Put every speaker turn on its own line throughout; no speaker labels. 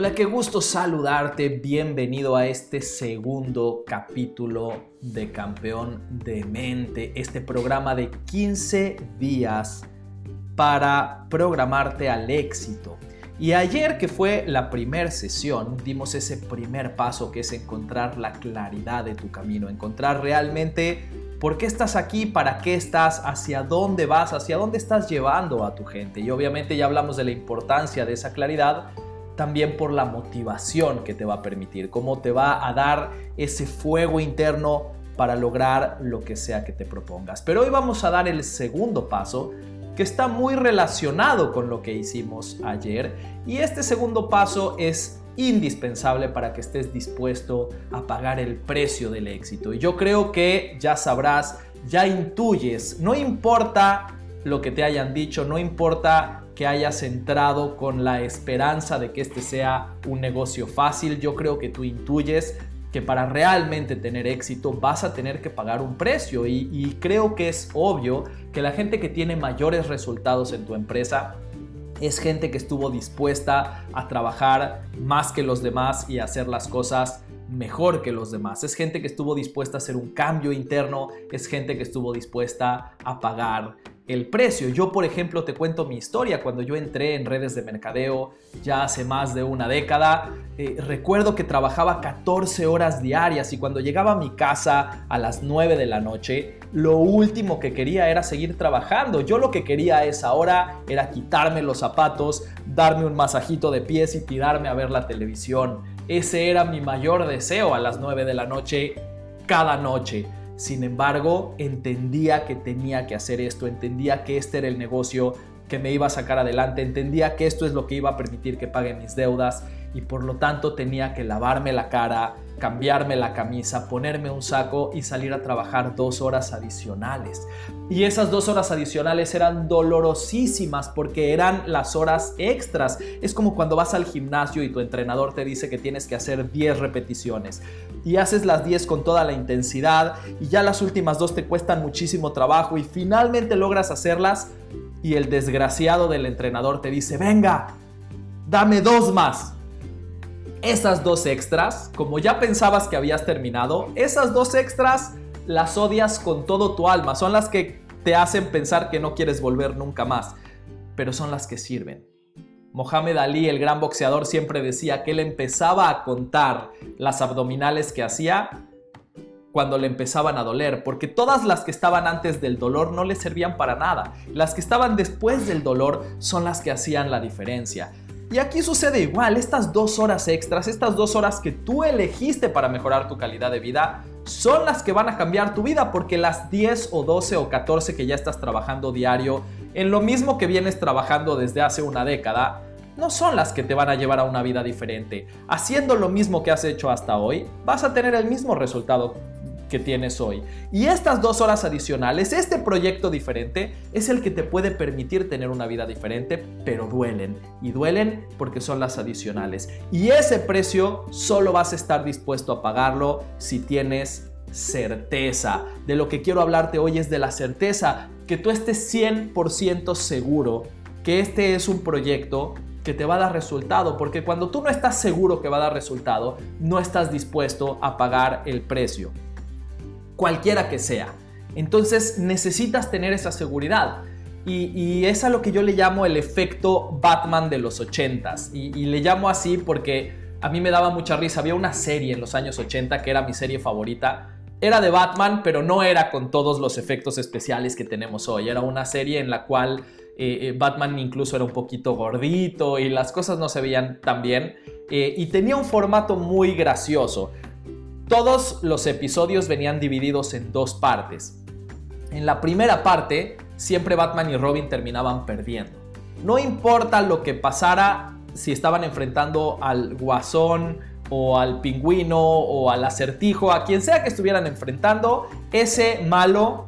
Hola, qué gusto saludarte. Bienvenido a este segundo capítulo de Campeón de Mente, este programa de 15 días para programarte al éxito. Y ayer que fue la primera sesión, dimos ese primer paso que es encontrar la claridad de tu camino, encontrar realmente por qué estás aquí, para qué estás, hacia dónde vas, hacia dónde estás llevando a tu gente. Y obviamente ya hablamos de la importancia de esa claridad también por la motivación que te va a permitir, cómo te va a dar ese fuego interno para lograr lo que sea que te propongas. Pero hoy vamos a dar el segundo paso que está muy relacionado con lo que hicimos ayer y este segundo paso es indispensable para que estés dispuesto a pagar el precio del éxito. Y yo creo que ya sabrás, ya intuyes, no importa lo que te hayan dicho, no importa que hayas entrado con la esperanza de que este sea un negocio fácil. Yo creo que tú intuyes que para realmente tener éxito vas a tener que pagar un precio y, creo que es obvio que la gente que tiene mayores resultados en tu empresa es gente que estuvo dispuesta a trabajar más que los demás y a hacer las cosas mejor que los demás. Es gente que estuvo dispuesta a hacer un cambio interno, es gente que estuvo dispuesta a pagar el precio. Yo, por ejemplo, te cuento mi historia. Cuando yo entré en redes de mercadeo ya hace más de una década, eh, recuerdo que trabajaba 14 horas diarias y cuando llegaba a mi casa a las 9 de la noche, lo último que quería era seguir trabajando. Yo lo que quería a esa hora era quitarme los zapatos, darme un masajito de pies y tirarme a ver la televisión. Ese era mi mayor deseo a las 9 de la noche cada noche. Sin embargo, entendía que tenía que hacer esto, entendía que este era el negocio que me iba a sacar adelante, entendía que esto es lo que iba a permitir que pague mis deudas y por lo tanto tenía que lavarme la cara, cambiarme la camisa, ponerme un saco y salir a trabajar dos horas adicionales. Y esas dos horas adicionales eran dolorosísimas porque eran las horas extras. Es como cuando vas al gimnasio y tu entrenador te dice que tienes que hacer 10 repeticiones y haces las 10 con toda la intensidad y ya las últimas dos te cuestan muchísimo trabajo y finalmente logras hacerlas y el desgraciado del entrenador te dice, venga, dame dos más esas dos extras, como ya pensabas que habías terminado, esas dos extras las odias con todo tu alma, son las que te hacen pensar que no quieres volver nunca más, pero son las que sirven. Mohamed Ali, el gran boxeador, siempre decía que él empezaba a contar las abdominales que hacía cuando le empezaban a doler, porque todas las que estaban antes del dolor no le servían para nada. Las que estaban después del dolor son las que hacían la diferencia. Y aquí sucede igual, estas dos horas extras, estas dos horas que tú elegiste para mejorar tu calidad de vida, son las que van a cambiar tu vida porque las 10 o 12 o 14 que ya estás trabajando diario en lo mismo que vienes trabajando desde hace una década, no son las que te van a llevar a una vida diferente. Haciendo lo mismo que has hecho hasta hoy, vas a tener el mismo resultado que tienes hoy. Y estas dos horas adicionales, este proyecto diferente, es el que te puede permitir tener una vida diferente, pero duelen. Y duelen porque son las adicionales. Y ese precio solo vas a estar dispuesto a pagarlo si tienes certeza. De lo que quiero hablarte hoy es de la certeza, que tú estés 100% seguro que este es un proyecto que te va a dar resultado, porque cuando tú no estás seguro que va a dar resultado, no estás dispuesto a pagar el precio cualquiera que sea. Entonces necesitas tener esa seguridad. Y, es a lo que yo le llamo el efecto Batman de los 80s. Y, le llamo así porque a mí me daba mucha risa. Había una serie en los años 80 que era mi serie favorita. Era de Batman, pero no era con todos los efectos especiales que tenemos hoy. Era una serie en la cual eh, eh, Batman incluso era un poquito gordito y las cosas no se veían tan bien. Eh, y tenía un formato muy gracioso. Todos los episodios venían divididos en dos partes. En la primera parte, siempre Batman y Robin terminaban perdiendo. No importa lo que pasara, si estaban enfrentando al guasón o al pingüino o al acertijo, a quien sea que estuvieran enfrentando, ese malo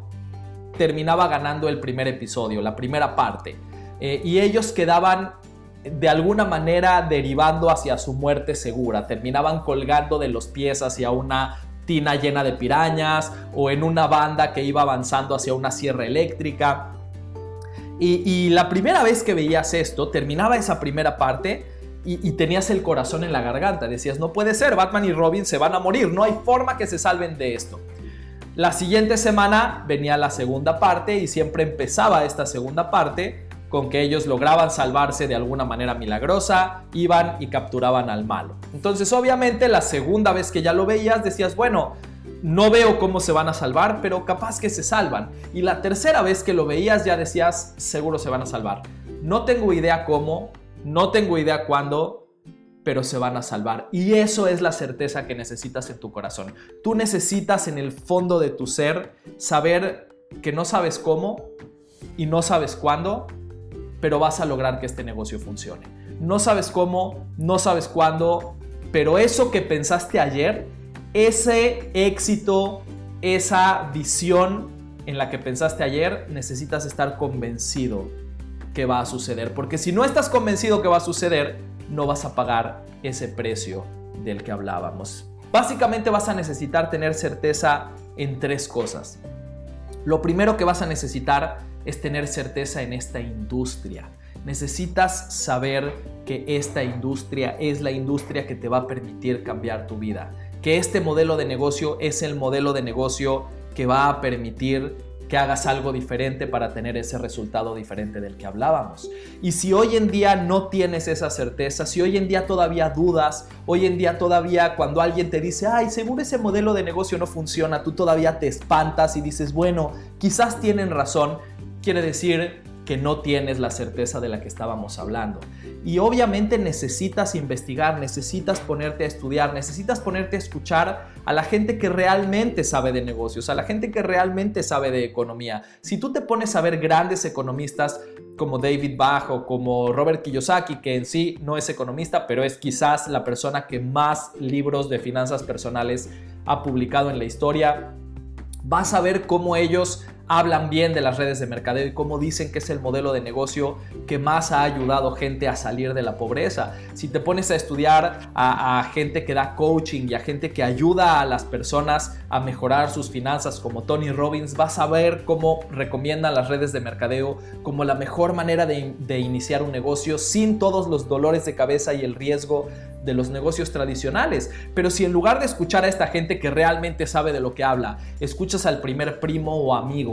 terminaba ganando el primer episodio, la primera parte. Eh, y ellos quedaban de alguna manera derivando hacia su muerte segura. Terminaban colgando de los pies hacia una tina llena de pirañas o en una banda que iba avanzando hacia una sierra eléctrica. Y, la primera vez que veías esto, terminaba esa primera parte y, tenías el corazón en la garganta. Decías, no puede ser, Batman y Robin se van a morir, no hay forma que se salven de esto. La siguiente semana venía la segunda parte y siempre empezaba esta segunda parte con que ellos lograban salvarse de alguna manera milagrosa, iban y capturaban al malo. Entonces obviamente la segunda vez que ya lo veías decías, bueno, no veo cómo se van a salvar, pero capaz que se salvan. Y la tercera vez que lo veías ya decías, seguro se van a salvar. No tengo idea cómo, no tengo idea cuándo, pero se van a salvar. Y eso es la certeza que necesitas en tu corazón. Tú necesitas en el fondo de tu ser saber que no sabes cómo y no sabes cuándo, pero vas a lograr que este negocio funcione. No sabes cómo, no sabes cuándo, pero eso que pensaste ayer, ese éxito, esa visión en la que pensaste ayer, necesitas estar convencido que va a suceder. Porque si no estás convencido que va a suceder, no vas a pagar ese precio del que hablábamos. Básicamente vas a necesitar tener certeza en tres cosas. Lo primero que vas a necesitar es tener certeza en esta industria. Necesitas saber que esta industria es la industria que te va a permitir cambiar tu vida. Que este modelo de negocio es el modelo de negocio que va a permitir que hagas algo diferente para tener ese resultado diferente del que hablábamos. Y si hoy en día no tienes esa certeza, si hoy en día todavía dudas, hoy en día todavía cuando alguien te dice, ay, seguro ese modelo de negocio no funciona, tú todavía te espantas y dices, bueno, quizás tienen razón, quiere decir que no tienes la certeza de la que estábamos hablando. Y obviamente necesitas investigar, necesitas ponerte a estudiar, necesitas ponerte a escuchar a la gente que realmente sabe de negocios, a la gente que realmente sabe de economía. Si tú te pones a ver grandes economistas como David Bach o como Robert Kiyosaki, que en sí no es economista, pero es quizás la persona que más libros de finanzas personales ha publicado en la historia, vas a ver cómo ellos hablan bien de las redes de mercadeo y cómo dicen que es el modelo de negocio que más ha ayudado gente a salir de la pobreza. Si te pones a estudiar a, gente que da coaching y a gente que ayuda a las personas a mejorar sus finanzas como Tony Robbins, vas a ver cómo recomiendan las redes de mercadeo como la mejor manera de, de iniciar un negocio sin todos los dolores de cabeza y el riesgo de los negocios tradicionales. Pero si en lugar de escuchar a esta gente que realmente sabe de lo que habla, escuchas al primer primo o amigo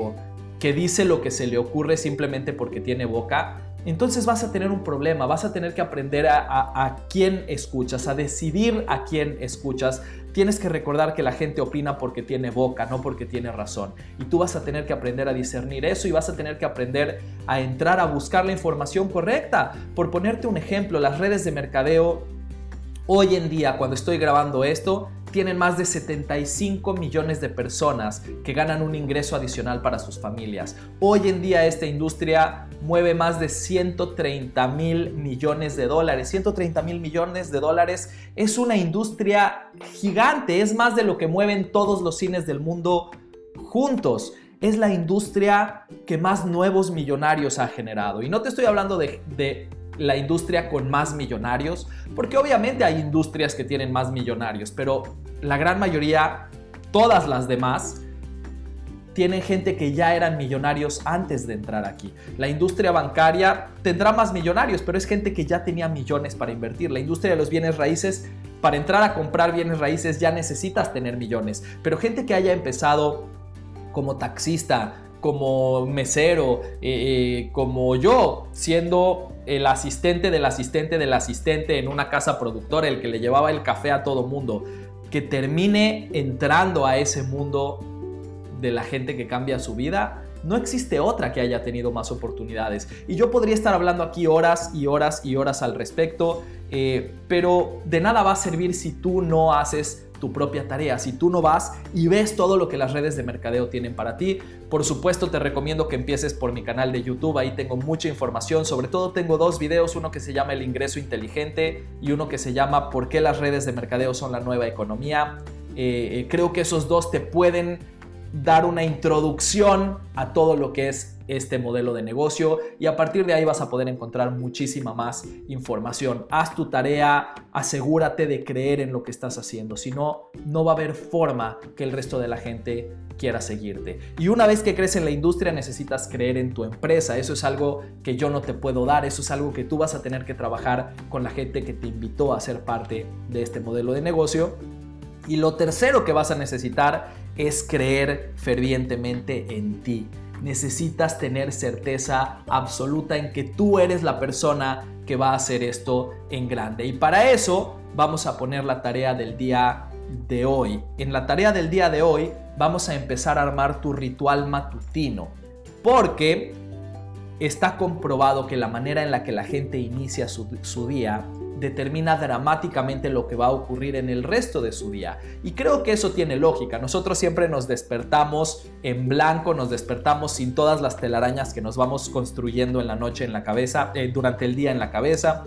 que dice lo que se le ocurre simplemente porque tiene boca, entonces vas a tener un problema, vas a tener que aprender a, quién escuchas, a decidir a quién escuchas. Tienes que recordar que la gente opina porque tiene boca, no porque tiene razón. Y tú vas a tener que aprender a discernir eso y vas a tener que aprender a entrar a buscar la información correcta. Por ponerte un ejemplo, las redes de mercadeo Hoy en día, cuando estoy grabando esto, tienen más de 75 millones de personas que ganan un ingreso adicional para sus familias. Hoy en día esta industria mueve más de 130 mil millones de dólares. 130 mil millones de dólares es una industria gigante, es más de lo que mueven todos los cines del mundo juntos. Es la industria que más nuevos millonarios ha generado. Y no te estoy hablando de, de la industria con más millonarios, porque obviamente hay industrias que tienen más millonarios, pero la gran mayoría, todas las demás, tienen gente que ya eran millonarios antes de entrar aquí. La industria bancaria tendrá más millonarios, pero es gente que ya tenía millones para invertir. La industria de los bienes raíces, para entrar a comprar bienes raíces ya necesitas tener millones, pero gente que haya empezado como taxista, como mesero, eh, eh, como yo, siendo el asistente del asistente del asistente en una casa productora, el que le llevaba el café a todo mundo, que termine entrando a ese mundo de la gente que cambia su vida, no existe otra que haya tenido más oportunidades. Y yo podría estar hablando aquí horas y horas y horas al respecto, eh, pero de nada va a servir si tú no haces tu propia tarea. Si tú no vas y ves todo lo que las redes de mercadeo tienen para ti, por supuesto te recomiendo que empieces por mi canal de YouTube. Ahí tengo mucha información. Sobre todo tengo dos videos, uno que se llama El ingreso inteligente y uno que se llama ¿Por qué las redes de mercadeo son la nueva economía? Eh, eh, creo que esos dos te pueden dar una introducción a todo lo que es este modelo de negocio y a partir de ahí vas a poder encontrar muchísima más información. Haz tu tarea, asegúrate de creer en lo que estás haciendo, si no, no va a haber forma que el resto de la gente quiera seguirte. Y una vez que crees en la industria necesitas creer en tu empresa, eso es algo que yo no te puedo dar, eso es algo que tú vas a tener que trabajar con la gente que te invitó a ser parte de este modelo de negocio. Y lo tercero que vas a necesitar es creer fervientemente en ti necesitas tener certeza absoluta en que tú eres la persona que va a hacer esto en grande. Y para eso vamos a poner la tarea del día de hoy. En la tarea del día de hoy vamos a empezar a armar tu ritual matutino. Porque está comprobado que la manera en la que la gente inicia su, día determina dramáticamente lo que va a ocurrir en el resto de su día. Y creo que eso tiene lógica. Nosotros siempre nos despertamos en blanco, nos despertamos sin todas las telarañas que nos vamos construyendo en la noche en la cabeza, eh, durante el día en la cabeza.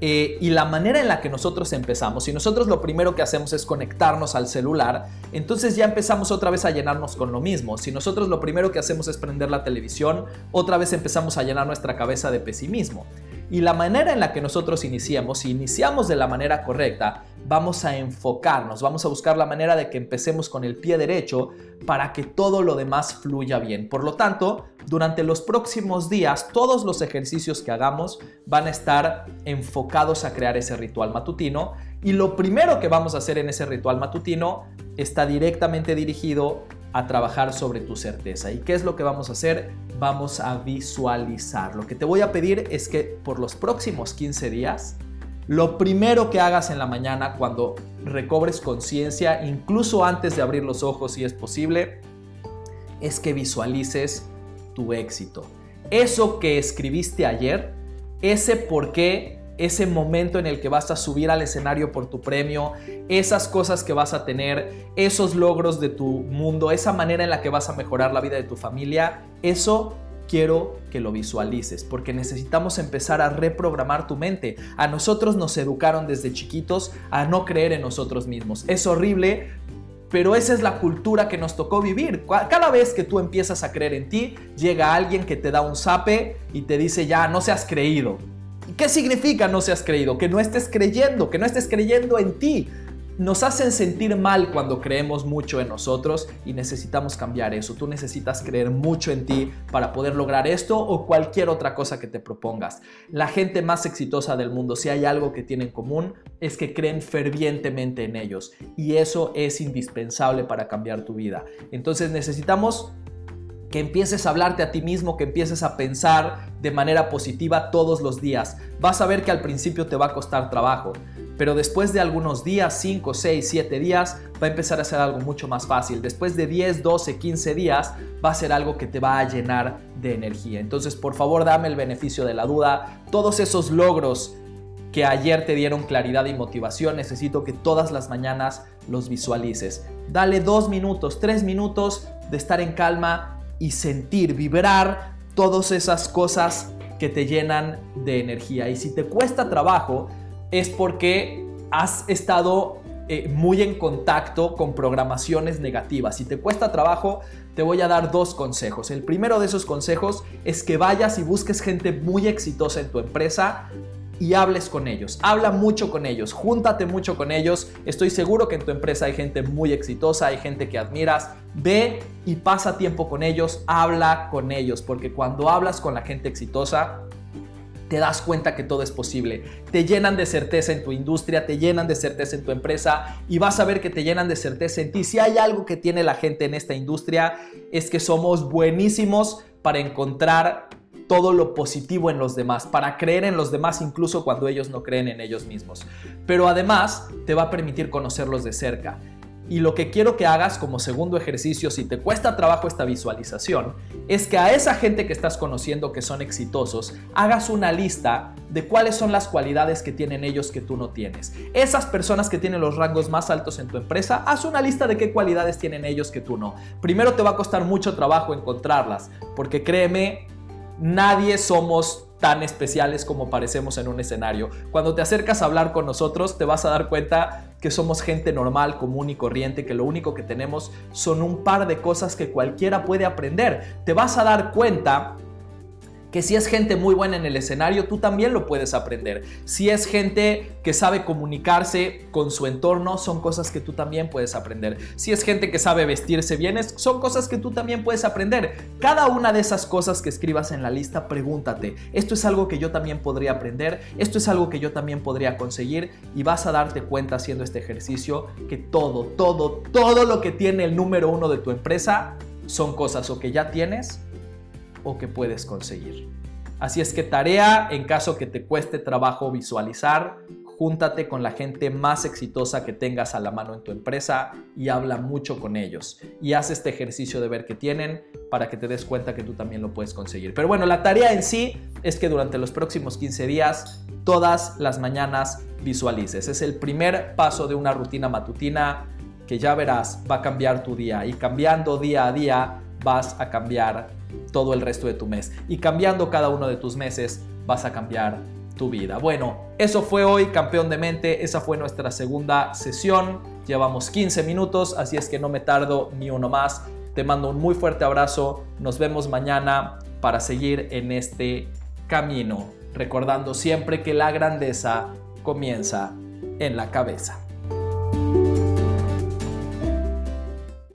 Eh, y la manera en la que nosotros empezamos, si nosotros lo primero que hacemos es conectarnos al celular, entonces ya empezamos otra vez a llenarnos con lo mismo. Si nosotros lo primero que hacemos es prender la televisión, otra vez empezamos a llenar nuestra cabeza de pesimismo. Y la manera en la que nosotros iniciamos, si iniciamos de la manera correcta, vamos a enfocarnos, vamos a buscar la manera de que empecemos con el pie derecho para que todo lo demás fluya bien. Por lo tanto, durante los próximos días, todos los ejercicios que hagamos van a estar enfocados a crear ese ritual matutino. Y lo primero que vamos a hacer en ese ritual matutino está directamente dirigido a trabajar sobre tu certeza. ¿Y qué es lo que vamos a hacer? Vamos a visualizar. Lo que te voy a pedir es que por los próximos 15 días, lo primero que hagas en la mañana cuando recobres conciencia, incluso antes de abrir los ojos si es posible, es que visualices tu éxito. Eso que escribiste ayer, ese por qué ese momento en el que vas a subir al escenario por tu premio, esas cosas que vas a tener, esos logros de tu mundo, esa manera en la que vas a mejorar la vida de tu familia, eso quiero que lo visualices, porque necesitamos empezar a reprogramar tu mente. A nosotros nos educaron desde chiquitos a no creer en nosotros mismos. Es horrible, pero esa es la cultura que nos tocó vivir. Cada vez que tú empiezas a creer en ti, llega alguien que te da un zape y te dice ya, no seas creído ¿Qué significa no seas creído? Que no estés creyendo, que no estés creyendo en ti. Nos hacen sentir mal cuando creemos mucho en nosotros y necesitamos cambiar eso. Tú necesitas creer mucho en ti para poder lograr esto o cualquier otra cosa que te propongas. La gente más exitosa del mundo, si hay algo que tienen en común, es que creen fervientemente en ellos y eso es indispensable para cambiar tu vida. Entonces necesitamos que empieces a hablarte a ti mismo, que empieces a pensar de manera positiva todos los días. Vas a ver que al principio te va a costar trabajo, pero después de algunos días, 5, 6, 7 días, va a empezar a ser algo mucho más fácil. Después de 10, 12, 15 días, va a ser algo que te va a llenar de energía. Entonces, por favor, dame el beneficio de la duda. Todos esos logros que ayer te dieron claridad y motivación, necesito que todas las mañanas los visualices. Dale dos minutos, tres minutos de estar en calma y sentir, vibrar todas esas cosas que te llenan de energía. Y si te cuesta trabajo, es porque has estado eh, muy en contacto con programaciones negativas. Si te cuesta trabajo, te voy a dar dos consejos. El primero de esos consejos es que vayas y busques gente muy exitosa en tu empresa y hables con ellos. Habla mucho con ellos, júntate mucho con ellos. Estoy seguro que en tu empresa hay gente muy exitosa, hay gente que admiras. Ve y pasa tiempo con ellos, habla con ellos, porque cuando hablas con la gente exitosa, te das cuenta que todo es posible. Te llenan de certeza en tu industria, te llenan de certeza en tu empresa y vas a ver que te llenan de certeza en ti. Si hay algo que tiene la gente en esta industria es que somos buenísimos para encontrar todo lo positivo en los demás, para creer en los demás incluso cuando ellos no creen en ellos mismos. Pero además te va a permitir conocerlos de cerca. Y lo que quiero que hagas como segundo ejercicio, si te cuesta trabajo esta visualización, es que a esa gente que estás conociendo que son exitosos, hagas una lista de cuáles son las cualidades que tienen ellos que tú no tienes. Esas personas que tienen los rangos más altos en tu empresa, haz una lista de qué cualidades tienen ellos que tú no. Primero te va a costar mucho trabajo encontrarlas, porque créeme, nadie somos tan especiales como parecemos en un escenario. Cuando te acercas a hablar con nosotros te vas a dar cuenta que somos gente normal, común y corriente, que lo único que tenemos son un par de cosas que cualquiera puede aprender. Te vas a dar cuenta que si es gente muy buena en el escenario, tú también lo puedes aprender. Si es gente que sabe comunicarse con su entorno, son cosas que tú también puedes aprender. Si es gente que sabe vestirse bien, son cosas que tú también puedes aprender. Cada una de esas cosas que escribas en la lista, pregúntate, ¿esto es algo que yo también podría aprender? ¿Esto es algo que yo también podría conseguir? Y vas a darte cuenta haciendo este ejercicio que todo, todo, todo lo que tiene el número uno de tu empresa son cosas o que ya tienes o que puedes conseguir. Así es que tarea, en caso que te cueste trabajo visualizar, júntate con la gente más exitosa que tengas a la mano en tu empresa y habla mucho con ellos. Y haz este ejercicio de ver qué tienen para que te des cuenta que tú también lo puedes conseguir. Pero bueno, la tarea en sí es que durante los próximos 15 días, todas las mañanas visualices. Es el primer paso de una rutina matutina que ya verás va a cambiar tu día y cambiando día a día vas a cambiar todo el resto de tu mes. Y cambiando cada uno de tus meses, vas a cambiar tu vida. Bueno, eso fue hoy, campeón de mente. Esa fue nuestra segunda sesión. Llevamos 15 minutos, así es que no me tardo ni uno más. Te mando un muy fuerte abrazo. Nos vemos mañana para seguir en este camino. Recordando siempre que la grandeza comienza en la cabeza.